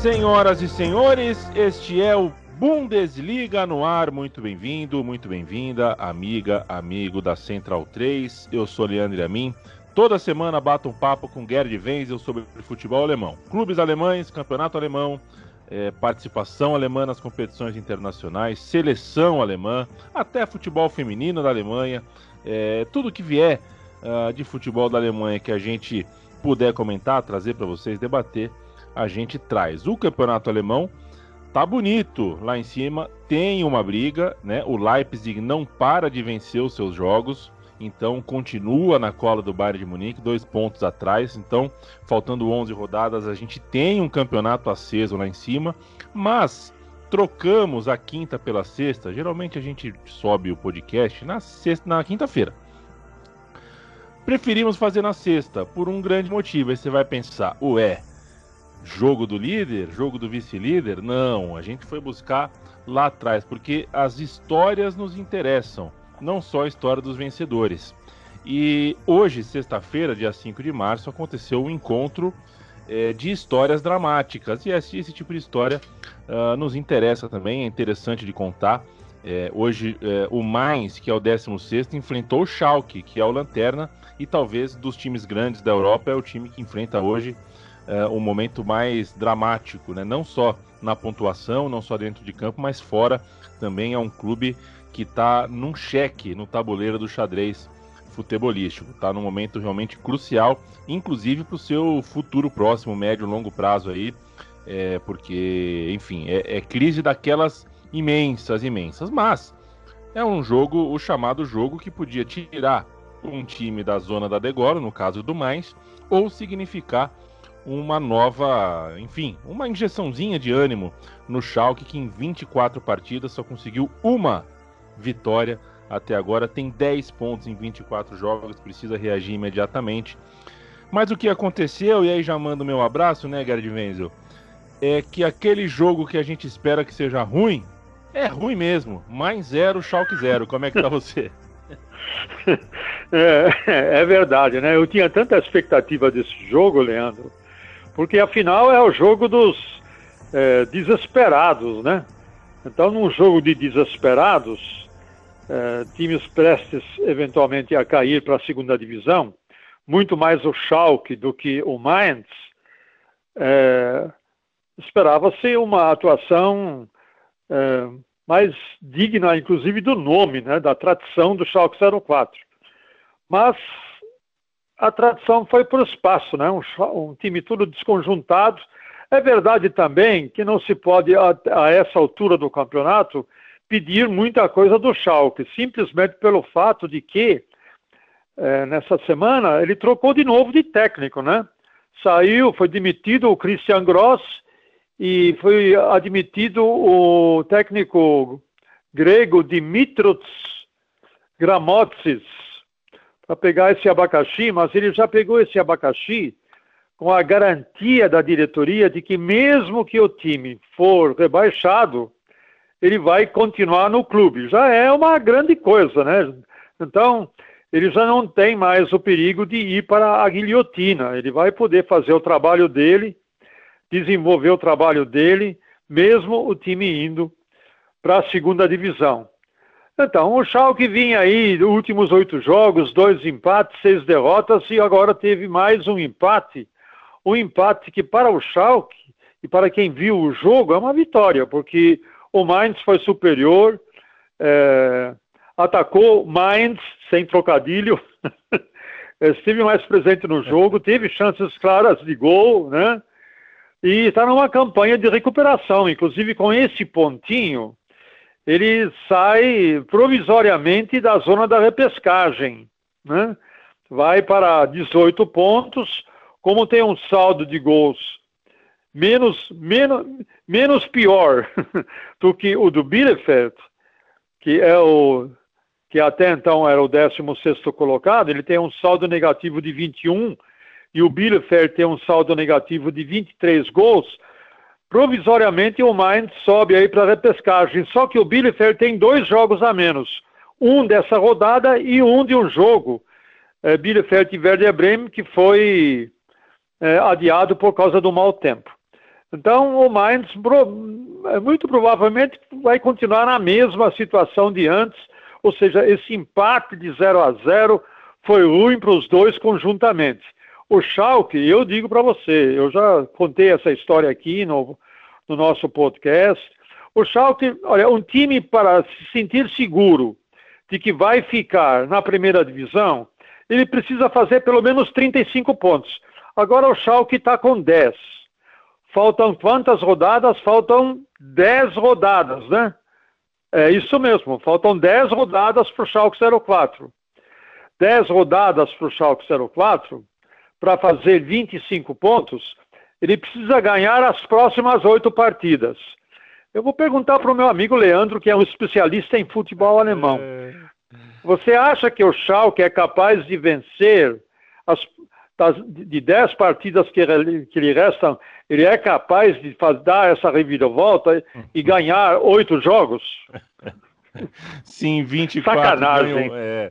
Senhoras e senhores, este é o Bundesliga no ar. Muito bem-vindo, muito bem-vinda, amiga, amigo da Central 3. Eu sou Leandro Amin. Toda semana bato um papo com Gerd Wenzel sobre futebol alemão. Clubes alemães, campeonato alemão, é, participação alemã nas competições internacionais, seleção alemã, até futebol feminino da Alemanha, é, tudo que vier uh, de futebol da Alemanha que a gente puder comentar, trazer para vocês, debater, a gente traz. O campeonato alemão tá bonito lá em cima, tem uma briga, né? O Leipzig não para de vencer os seus jogos. Então continua na cola do Bayern de Munique, dois pontos atrás. Então, faltando 11 rodadas, a gente tem um campeonato aceso lá em cima, mas trocamos a quinta pela sexta. Geralmente a gente sobe o podcast na sexta, na quinta-feira. Preferimos fazer na sexta por um grande motivo. Aí você vai pensar, ué, jogo do líder, jogo do vice-líder? Não, a gente foi buscar lá atrás porque as histórias nos interessam não só a história dos vencedores. E hoje, sexta-feira, dia 5 de março, aconteceu um encontro é, de histórias dramáticas. E esse, esse tipo de história uh, nos interessa também, é interessante de contar. É, hoje, é, o Mainz, que é o 16, enfrentou o Schalke, que é o Lanterna, e talvez dos times grandes da Europa é o time que enfrenta hoje o um momento mais dramático, né? não só na pontuação, não só dentro de campo, mas fora também é um clube que está num cheque no tabuleiro do xadrez futebolístico. Está num momento realmente crucial, inclusive para o seu futuro próximo, médio longo prazo aí, é, porque, enfim, é, é, crise daquelas imensas, imensas. Mas é um jogo, o chamado jogo que podia tirar um time da zona da degola, no caso do mais, ou significar uma nova, enfim, uma injeçãozinha de ânimo no Schalke que em 24 partidas só conseguiu uma vitória até agora, tem 10 pontos em 24 jogos, precisa reagir imediatamente. Mas o que aconteceu, e aí já mando meu abraço, né, Gerd Wenzel, é que aquele jogo que a gente espera que seja ruim, é ruim mesmo. Mais zero, Schalke zero. Como é que tá você? É, é, verdade, né? Eu tinha tanta expectativa desse jogo, Leandro, porque afinal é o jogo dos é, desesperados, né? Então, num jogo de desesperados, eh, times prestes eventualmente a cair para a segunda divisão, muito mais o Schalke do que o Mainz, eh, esperava-se uma atuação eh, mais digna, inclusive, do nome, né, da tradição do Schalke 04. Mas a tradição foi para o espaço, né, um, um time tudo desconjuntado. É verdade também que não se pode, a, a essa altura do campeonato, pedir muita coisa do Schalke, simplesmente pelo fato de que é, nessa semana ele trocou de novo de técnico, né? Saiu, foi demitido o Christian Gross e foi admitido o técnico grego Dimitros Gramotsis para pegar esse abacaxi, mas ele já pegou esse abacaxi com a garantia da diretoria de que mesmo que o time for rebaixado, ele vai continuar no clube. Já é uma grande coisa, né? Então, ele já não tem mais o perigo de ir para a guilhotina. Ele vai poder fazer o trabalho dele, desenvolver o trabalho dele, mesmo o time indo para a segunda divisão. Então, o Schalke vinha aí, últimos oito jogos, dois empates, seis derrotas, e agora teve mais um empate. Um empate que para o Schalke, e para quem viu o jogo, é uma vitória, porque o Mainz foi superior, é, atacou Mainz sem trocadilho, esteve mais presente no jogo, teve chances claras de gol, né? E está numa campanha de recuperação, inclusive com esse pontinho, ele sai provisoriamente da zona da repescagem, né? Vai para 18 pontos, como tem um saldo de gols menos, menos, menos pior do que o do Bielefeld, que é o que até então era o 16º colocado, ele tem um saldo negativo de 21 e o Bielefeld tem um saldo negativo de 23 gols. Provisoriamente o Mainz sobe aí para a repescagem, só que o Bielefeld tem dois jogos a menos, um dessa rodada e um de um jogo, é, Bielefeld e Werder Bremen, que foi é, adiado por causa do mau tempo. Então, o Mainz é, muito provavelmente vai continuar na mesma situação de antes, ou seja, esse empate de 0 a 0 foi ruim para os dois conjuntamente. O Schalke, eu digo para você, eu já contei essa história aqui no, no nosso podcast. O Schalke, olha, um time para se sentir seguro de que vai ficar na primeira divisão, ele precisa fazer pelo menos 35 pontos. Agora o Schalke está com 10. Faltam quantas rodadas? Faltam 10 rodadas, né? É isso mesmo, faltam 10 rodadas para o Schalke 04. 10 rodadas para o Schalke 04, para fazer 25 pontos, ele precisa ganhar as próximas oito partidas. Eu vou perguntar para o meu amigo Leandro, que é um especialista em futebol alemão. É... Você acha que o Schalke é capaz de vencer as, das, de 10 partidas que, que lhe restam, ele é capaz de faz, dar essa reviravolta e ganhar oito jogos? Sim, 24 Sacanagem. É,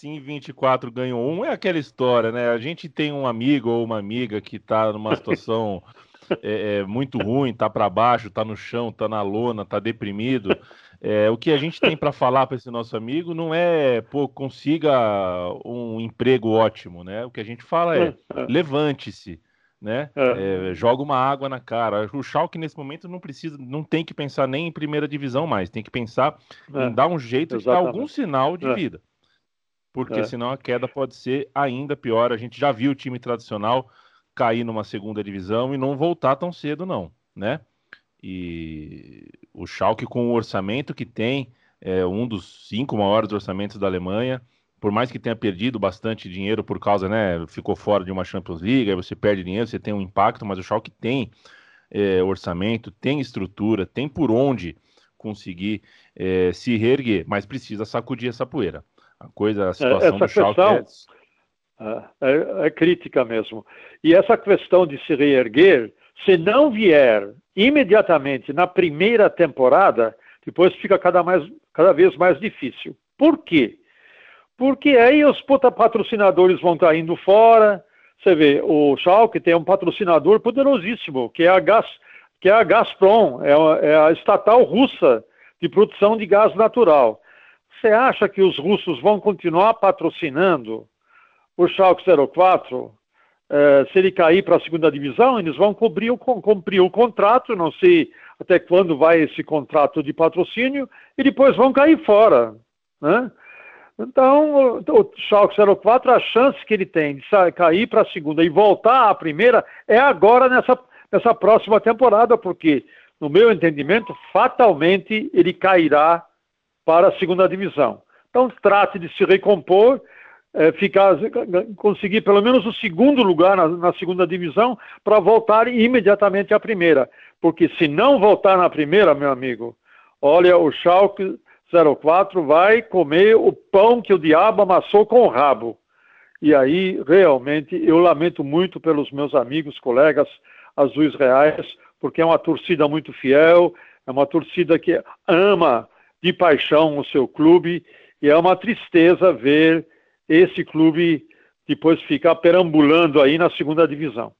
se em 24 ganhou um, é aquela história, né? A gente tem um amigo ou uma amiga que está numa situação é, é, muito ruim, tá para baixo, tá no chão, tá na lona, tá deprimido. É, o que a gente tem para falar para esse nosso amigo não é, pô, consiga um emprego ótimo, né? O que a gente fala é, é. levante-se, né? É. É, joga uma água na cara. O Schalke nesse momento não precisa, não tem que pensar nem em primeira divisão mais, tem que pensar em dar um jeito Exatamente. de dar algum sinal de vida porque é. senão a queda pode ser ainda pior. A gente já viu o time tradicional cair numa segunda divisão e não voltar tão cedo, não, né? E o Schalke com o orçamento que tem, é um dos cinco maiores orçamentos da Alemanha, por mais que tenha perdido bastante dinheiro por causa, né, ficou fora de uma Champions League, aí você perde dinheiro, você tem um impacto, mas o Schalke tem é, orçamento, tem estrutura, tem por onde conseguir é, se reerguer, mas precisa sacudir essa poeira. A coisa, a é, situação essa do Schalke é... É, é... crítica mesmo. E essa questão de se reerguer, se não vier imediatamente na primeira temporada, depois fica cada, mais, cada vez mais difícil. Por quê? Porque aí os patrocinadores vão estar indo fora. Você vê, o Schalke tem um patrocinador poderosíssimo, que é a, Gas, que é a Gazprom, é a, é a estatal russa de produção de gás natural. Você acha que os russos vão continuar patrocinando o Schalke 04? Eh, se ele cair para a segunda divisão, eles vão cumprir o, cumprir o contrato, não sei até quando vai esse contrato de patrocínio, e depois vão cair fora. Né? Então, o Schalke 04, a chance que ele tem de cair para a segunda e voltar à primeira é agora nessa, nessa próxima temporada, porque, no meu entendimento, fatalmente ele cairá para a segunda divisão. Então, trate de se recompor, é, ficar, conseguir pelo menos o segundo lugar na, na segunda divisão para voltar imediatamente à primeira. Porque se não voltar na primeira, meu amigo, olha, o Schalke 04 vai comer o pão que o diabo amassou com o rabo. E aí, realmente, eu lamento muito pelos meus amigos, colegas azuis reais, porque é uma torcida muito fiel, é uma torcida que ama de paixão o seu clube e é uma tristeza ver esse clube depois ficar perambulando aí na segunda divisão.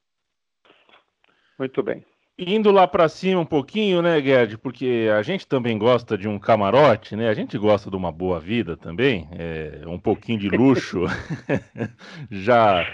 Muito bem. Indo lá para cima um pouquinho, né, Gerd? Porque a gente também gosta de um camarote, né? A gente gosta de uma boa vida também, é, um pouquinho de luxo. já,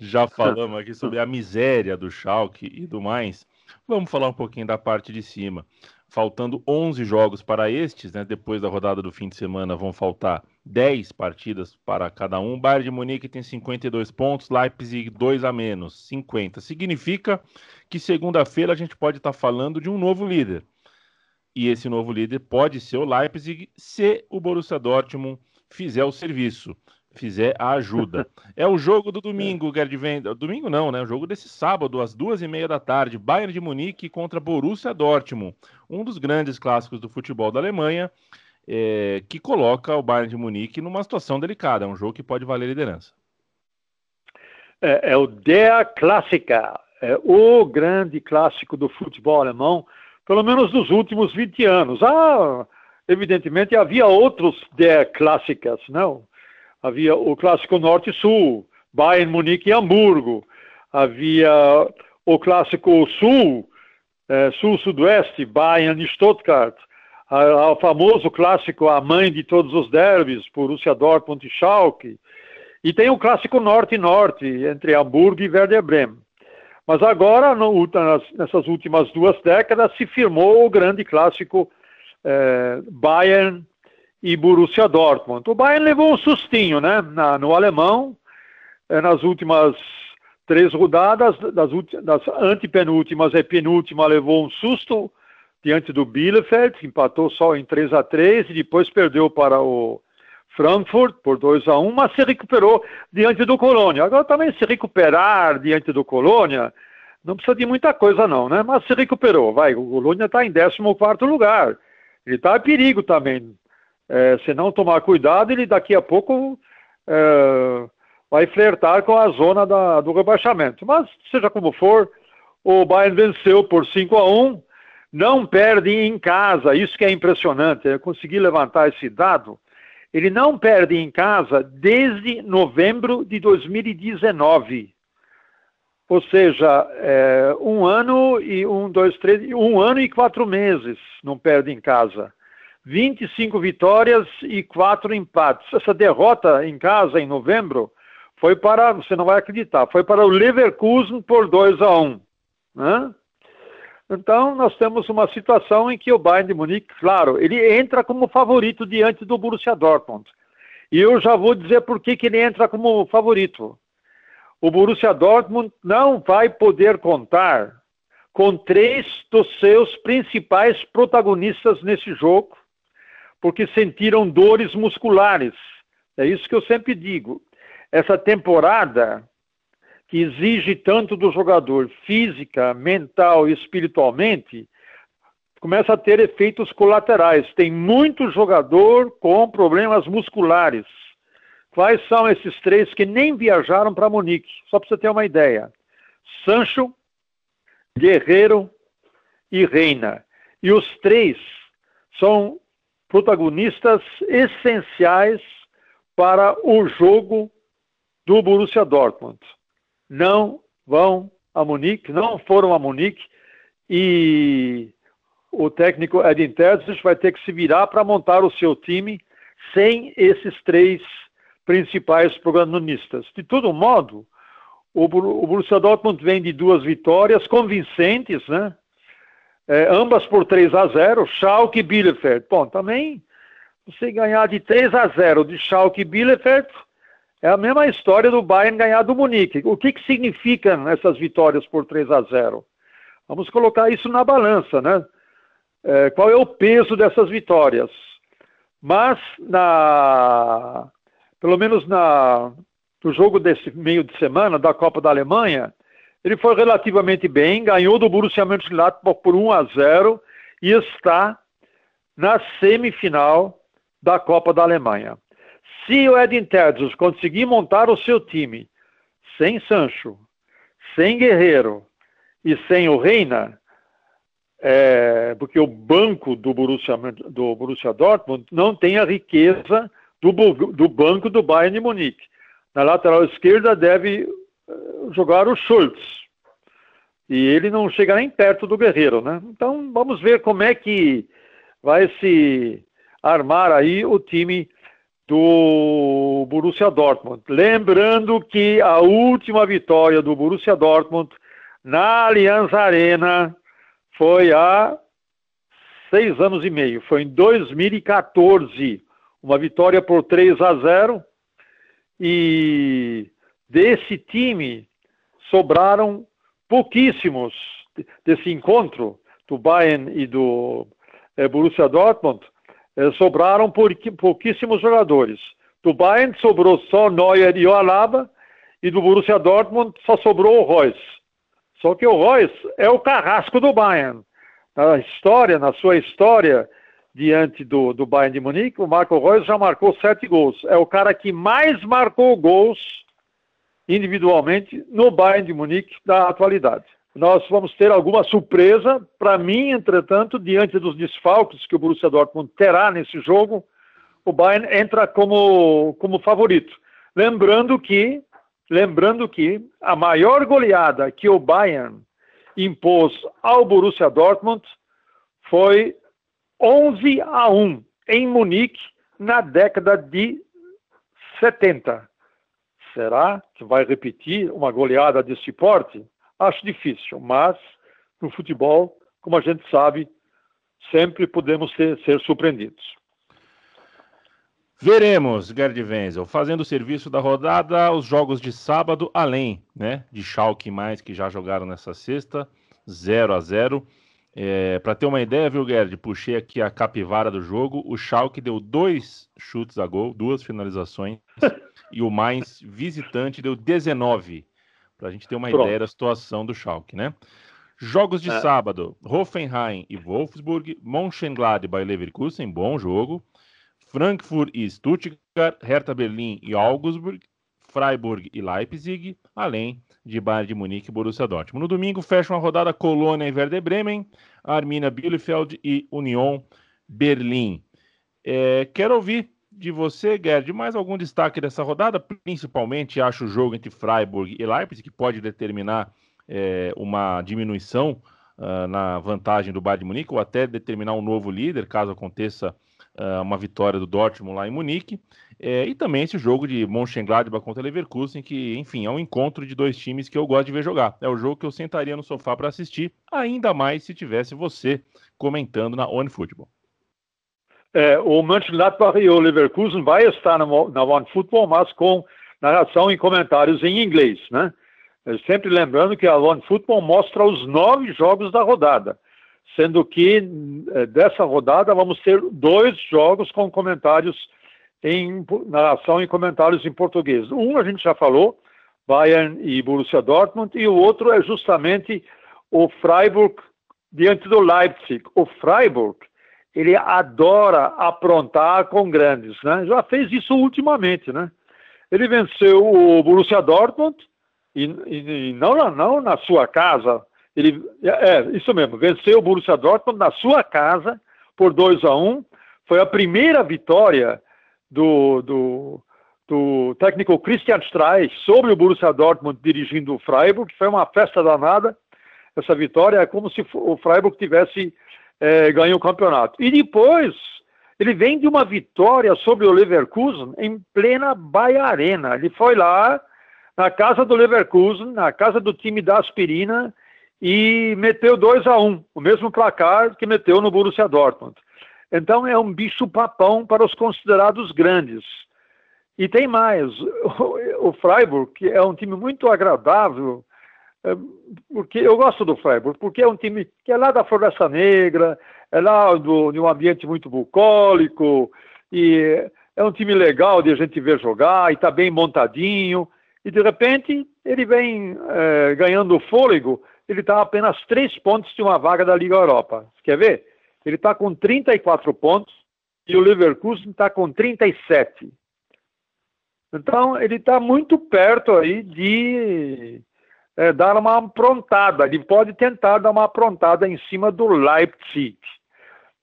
já falamos aqui sobre a miséria do Schalke e do mais. Vamos falar um pouquinho da parte de cima faltando 11 jogos para estes, né? Depois da rodada do fim de semana vão faltar 10 partidas para cada um. Bayern de Munique tem 52 pontos, Leipzig 2 a menos, 50. Significa que segunda-feira a gente pode estar tá falando de um novo líder. E esse novo líder pode ser o Leipzig se o Borussia Dortmund fizer o serviço fizer a ajuda. É o jogo do domingo, Gerd Venda. Domingo não, né? O jogo desse sábado, às duas e meia da tarde. Bayern de Munique contra Borussia Dortmund. Um dos grandes clássicos do futebol da Alemanha, é, que coloca o Bayern de Munique numa situação delicada. É um jogo que pode valer liderança. É, é o Der Klassiker. É o grande clássico do futebol alemão, pelo menos dos últimos 20 anos. Ah, evidentemente havia outros Der Klassikers, não? Havia o clássico Norte-Sul, Bayern, Munique e Hamburgo. Havia o clássico Sul, é, sul-sudoeste, Bayern e Stuttgart, ao famoso clássico A Mãe de Todos os Derbys, Borussia Dortmund e Schalke, e tem o clássico norte-norte, entre Hamburgo e Werder Bremen. Mas agora, no, nessas últimas duas décadas, se firmou o grande clássico é, Bayern e Borussia Dortmund. O Bayern levou um sustinho né, na, no alemão, é, nas últimas três rodadas, das, das antepenúltimas e penúltima levou um susto diante do Bielefeld, que empatou só em 3 a 3 e depois perdeu para o Frankfurt por 2 a 1 mas se recuperou diante do Colônia. Agora também se recuperar diante do Colônia, não precisa de muita coisa não, né? Mas se recuperou, vai, o Colônia está em 14 lugar, ele está a perigo também. É, se não tomar cuidado, ele daqui a pouco é, vai flertar com a zona da, do rebaixamento. Mas, seja como for, o Bayern venceu por 5 a 1 não perde em casa, isso que é impressionante, eu consegui levantar esse dado, ele não perde em casa desde novembro de 2019. Ou seja, é, um ano e um, dois, três, um ano e quatro meses não perde em casa. 25 vitórias e quatro empates. Essa derrota em casa em novembro foi para, você não vai acreditar, foi para o Leverkusen por 2 a 1. Né? Então, nós temos uma situação em que o Bayern de Munique, claro, ele entra como favorito diante do Borussia Dortmund. E eu já vou dizer por que, que ele entra como favorito. O Borussia Dortmund não vai poder contar com três dos seus principais protagonistas nesse jogo, porque sentiram dores musculares. É isso que eu sempre digo. Essa temporada que exige tanto do jogador física, mental e espiritualmente, começa a ter efeitos colaterais. Tem muito jogador com problemas musculares. Quais são esses três que nem viajaram para Munique? Só para você ter uma ideia. Sancho, Guerreiro e Reina. E os três são protagonistas essenciais para o jogo do Borussia Dortmund não vão a Munique, não foram a Munique e o técnico Edin Terzic vai ter que se virar para montar o seu time sem esses três principais protagonistas. De todo modo, o, Borussia Dortmund vem de duas vitórias convincentes, né? É, ambas por 3 a 0, Schalke e Bielefeld. Bom, também você ganhar de 3 a 0 de Schalke e Bielefeld, é a mesma história do Bayern ganhar do Munique. O que, que significam essas vitórias por 3 a 0? Vamos colocar isso na balança, né? É, qual é o peso dessas vitórias? Mas, na, pelo menos na, no jogo desse meio de semana da Copa da Alemanha, ele foi relativamente bem, ganhou do Borussia Mönchengladbach por 1 a 0 e está na semifinal da Copa da Alemanha. Se o Edin Terzic conseguir montar o seu time sem Sancho, sem Guerreiro e sem o Reina, é, porque o banco do Borussia, do Borussia Dortmund não tem a riqueza do, do banco do Bayern de Munique. Na lateral esquerda deve jogar o Schultz. E ele não chega nem perto do Guerreiro, né? Então vamos ver como é que vai se armar aí o time do Borussia Dortmund. Lembrando que a última vitória do Borussia Dortmund na Allianz Arena foi há seis anos e meio, foi em 2014, uma vitória por 3 a 0 e desse time sobraram pouquíssimos desse encontro do Bayern e do é, Borussia Dortmund eh, sobraram pouquíssimos jogadores. Do Bayern sobrou só Neuer e o Alaba, e do Borussia Dortmund só sobrou o Royce. Só que o Royce é o carrasco do Bayern. Na história, na sua história, diante do, do Bayern de Munique, o Marco Reus já marcou sete gols. É o cara que mais marcou gols individualmente no Bayern de Munique da atualidade nós vamos ter alguma surpresa. Para mim, entretanto, diante dos desfalques que o Borussia Dortmund terá nesse jogo, o Bayern entra como, como favorito. Lembrando que, lembrando que a maior goleada que o Bayern impôs ao Borussia Dortmund foi 11 a 1 em Munique na década de 70. Será que vai repetir uma goleada desse porte? Acho difícil, mas no futebol, como a gente sabe, sempre podemos ser, ser surpreendidos. Veremos, Gerd Wenzel, fazendo o serviço da rodada, os jogos de sábado, além né, de Schalke mais que já jogaram nessa sexta, 0 a 0 é, Para ter uma ideia, viu, Gerd, puxei aqui a capivara do jogo, o Schalke deu dois chutes a gol, duas finalizações, e o mais visitante deu 19, para a gente ter uma Pronto. ideia da situação do Schalke, né? Jogos de é. sábado, Hoffenheim e Wolfsburg, Mönchengladbach e Leverkusen, bom jogo. Frankfurt e Stuttgart, Hertha Berlim e Augsburg, Freiburg e Leipzig, além de Bayern de Munique e Borussia Dortmund. No domingo fecha uma rodada Colônia e Werder Bremen, Arminia Bielefeld e Union Berlim. É, quero ouvir de você, Gerd, mais algum destaque dessa rodada? Principalmente, acho o jogo entre Freiburg e Leipzig, que pode determinar é, uma diminuição uh, na vantagem do Bayern de Munique, ou até determinar um novo líder, caso aconteça uh, uma vitória do Dortmund lá em Munique. É, e também esse jogo de Mönchengladbach contra Leverkusen, que, enfim, é um encontro de dois times que eu gosto de ver jogar. É o jogo que eu sentaria no sofá para assistir, ainda mais se tivesse você comentando na One Football. É, o Mönchengladbach e o Leverkusen vai estar na, na One Football, mas com narração e comentários em inglês, né? Sempre lembrando que a One Football mostra os nove jogos da rodada sendo que eh, dessa rodada vamos ter dois jogos com comentários em narração e comentários em português. Um a gente já falou, Bayern e Borussia Dortmund, e o outro é justamente o Freiburg diante do Leipzig. O Freiburg, ele adora aprontar com grandes, né? Já fez isso ultimamente, né? Ele venceu o Borussia Dortmund e, e, não, não na sua casa, ele, é, isso mesmo, venceu o Borussia Dortmund na sua casa por 2 a 1 um. Foi a primeira vitória do, do, do técnico Christian Streich sobre o Borussia Dortmund dirigindo o Freiburg. Foi uma festa danada. Essa vitória é como se o Freiburg tivesse é, ganho o campeonato. E depois ele vem de uma vitória sobre o Leverkusen em plena Baia Arena. Ele foi lá na casa do Leverkusen, na casa do time da aspirina, e meteu 2 a 1 um, o mesmo placar que meteu no Borussia Dortmund. Então é um bicho papão para os considerados grandes. E tem mais, o, Freiburg, é um time muito agradável, é, porque eu gosto do Freiburg, porque é um time que é lá da Floresta Negra, é lá de um ambiente muito bucólico, e é um time legal de a gente ver jogar, e está bem montadinho, e de repente ele vem é, ganhando fôlego ele está apenas três pontos de uma vaga da Liga Europa. Quer ver? Ele está com 34 pontos e o Leverkusen está com 37. Então, ele está muito perto aí de é, dar uma aprontada. Ele pode tentar dar uma aprontada em cima do Leipzig.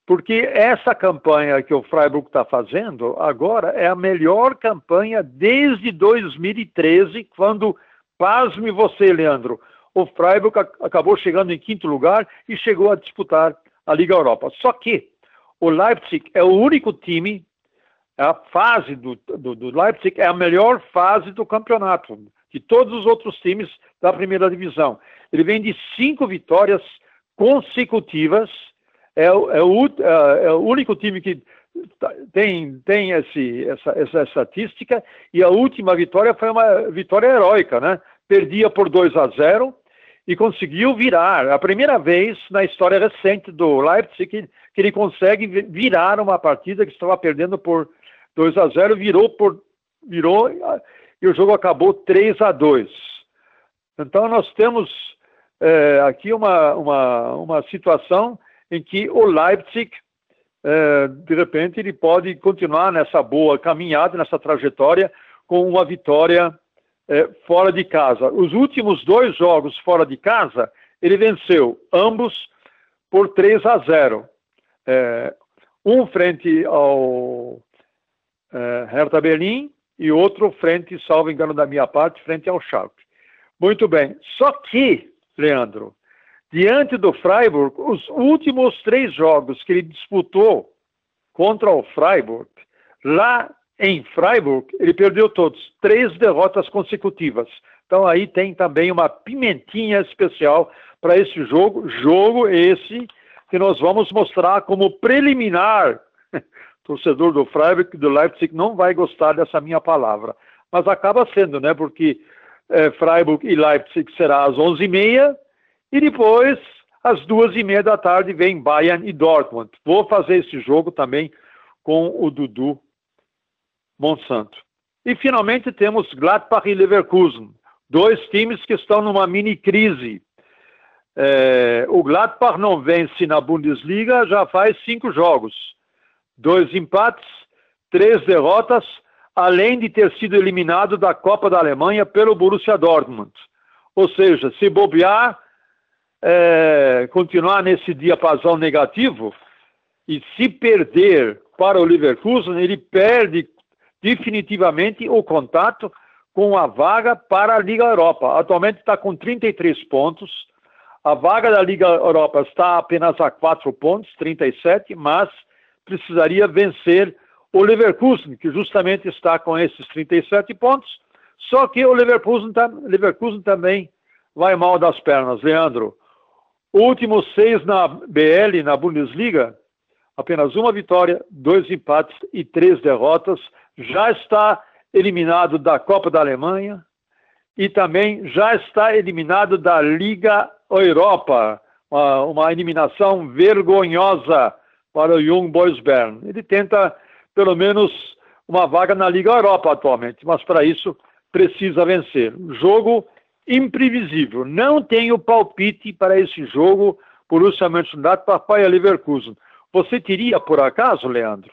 Porque essa campanha que o Freiburg está fazendo agora é a melhor campanha desde 2013, quando, pasme você, Leandro, o Freiburg acabou chegando em quinto lugar e chegou a disputar a Liga Europa. Só que o Leipzig é o único time, a fase do, do, do Leipzig é a melhor fase do campeonato, de todos os outros times da primeira divisão. Ele vem de cinco vitórias consecutivas, é, é, o, é, é o único time que tem, tem esse, essa, essa estatística, e a última vitória foi uma vitória heróica, né? Perdia por 2 a 0 e conseguiu virar. A primeira vez na história recente do Leipzig que, que ele consegue virar uma partida que estava perdendo por 2 a 0, virou por virou e o jogo acabou 3 a 2. Então nós temos é, aqui uma, uma, uma situação em que o Leipzig é, de repente ele pode continuar nessa boa caminhada, nessa trajetória com uma vitória é, fora de casa. Os últimos dois jogos fora de casa, ele venceu ambos por 3 a 0. É, um frente ao é, Hertha Berlim e outro frente, salvo engano da minha parte, frente ao Schalke. Muito bem. Só que, Leandro, diante do Freiburg, os últimos três jogos que ele disputou contra o Freiburg, lá em Freiburg, ele perdeu todos, três derrotas consecutivas. Então aí tem também uma pimentinha especial para esse jogo, jogo esse que nós vamos mostrar como preliminar. torcedor do Freiburg do Leipzig não vai gostar dessa minha palavra, mas acaba sendo, né? Porque é, Freiburg e Leipzig será às 11h30 e depois às duas e meia da tarde vem Bayern e Dortmund. Vou fazer esse jogo também com o Dudu Monsanto. E finalmente temos Gladbach e Leverkusen, dois times que estão numa mini crise. É, o Gladbach não vence na Bundesliga já faz cinco jogos, dois empates, três derrotas, além de ter sido eliminado da Copa da Alemanha pelo Borussia Dortmund. Ou seja, se bobear, é, continuar nesse diapasão negativo e se perder para o Leverkusen, ele perde definitivamente o contato com a vaga para a Liga Europa. Atualmente está com 33 pontos. A vaga da Liga Europa está apenas a 4 pontos, 37, mas precisaria vencer o Leverkusen, que justamente está com esses 37 pontos. Só que o Leverkusen, Leverkusen também vai mal das pernas, Leandro. Últimos seis na BL, na Bundesliga, apenas uma vitória, dois empates e três derrotas. Já está eliminado da Copa da Alemanha e também já está eliminado da Liga Europa. Uma, uma eliminação vergonhosa para o Young Boys Bern. Ele tenta, pelo menos, uma vaga na Liga Europa atualmente, mas para isso precisa vencer. Jogo imprevisível. Não tenho palpite para esse jogo Borussia Mönchengladbach para Leverkusen. Você teria, por acaso, Leandro?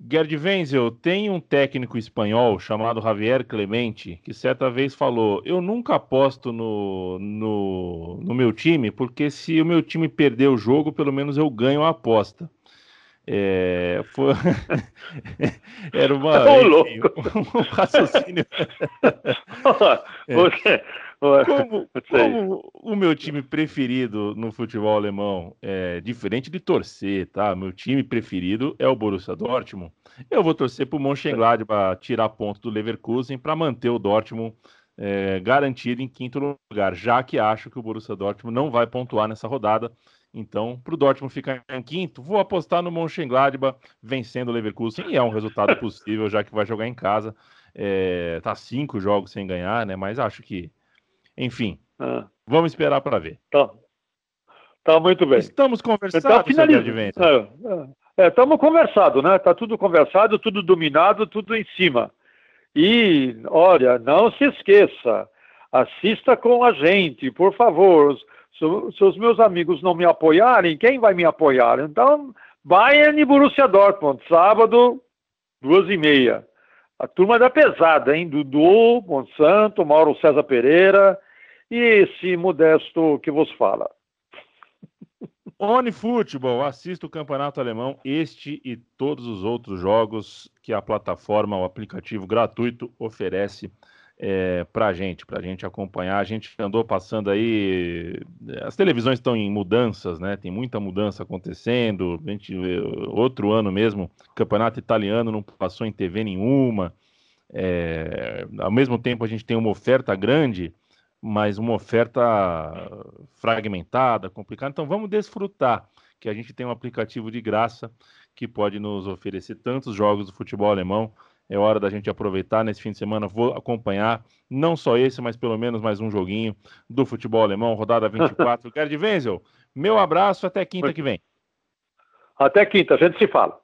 Gerd Wenzel, tem um técnico espanhol chamado Javier Clemente que certa vez falou: Eu nunca aposto no, no, no meu time, porque se o meu time perder o jogo, pelo menos eu ganho a aposta. É, foi... Era uma, enfim, um raciocínio. é. Como, como, o meu time preferido no futebol alemão é diferente de torcer, tá? Meu time preferido é o Borussia Dortmund. Eu vou torcer para o Mönchengladbach tirar ponto do Leverkusen para manter o Dortmund é, garantido em quinto lugar, já que acho que o Borussia Dortmund não vai pontuar nessa rodada. Então, para o Dortmund ficar em quinto, vou apostar no Mönchengladbach vencendo o Leverkusen e é um resultado possível, já que vai jogar em casa. É, tá cinco jogos sem ganhar, né? Mas acho que enfim, ah. vamos esperar para ver. Tá. Tá muito bem. Estamos conversando, então, finaliza. É, estamos é, conversado, né? Tá tudo conversado, tudo dominado, tudo em cima. E, olha, não se esqueça, assista com a gente, por favor. Se, se os meus amigos não me apoiarem, quem vai me apoiar? Então, Bayern e Borussia Dortmund, sábado, duas e meia. A turma da pesada, hein? Dudu, Monsanto, Mauro César Pereira e esse modesto que vos fala. Oni Futebol, assista o campeonato alemão, este e todos os outros jogos que a plataforma, o aplicativo gratuito oferece é, para gente, para gente acompanhar. A gente andou passando aí, as televisões estão em mudanças, né? Tem muita mudança acontecendo. A gente, outro ano mesmo, campeonato italiano não passou em TV nenhuma. É, ao mesmo tempo, a gente tem uma oferta grande, mas uma oferta fragmentada, complicada. Então, vamos desfrutar que a gente tem um aplicativo de graça que pode nos oferecer tantos jogos do futebol alemão é hora da gente aproveitar nesse fim de semana. Vou acompanhar não só esse, mas pelo menos mais um joguinho do futebol alemão, rodada 24. Gerd Wenzel, meu abraço, até quinta que vem. Até quinta, a gente se fala.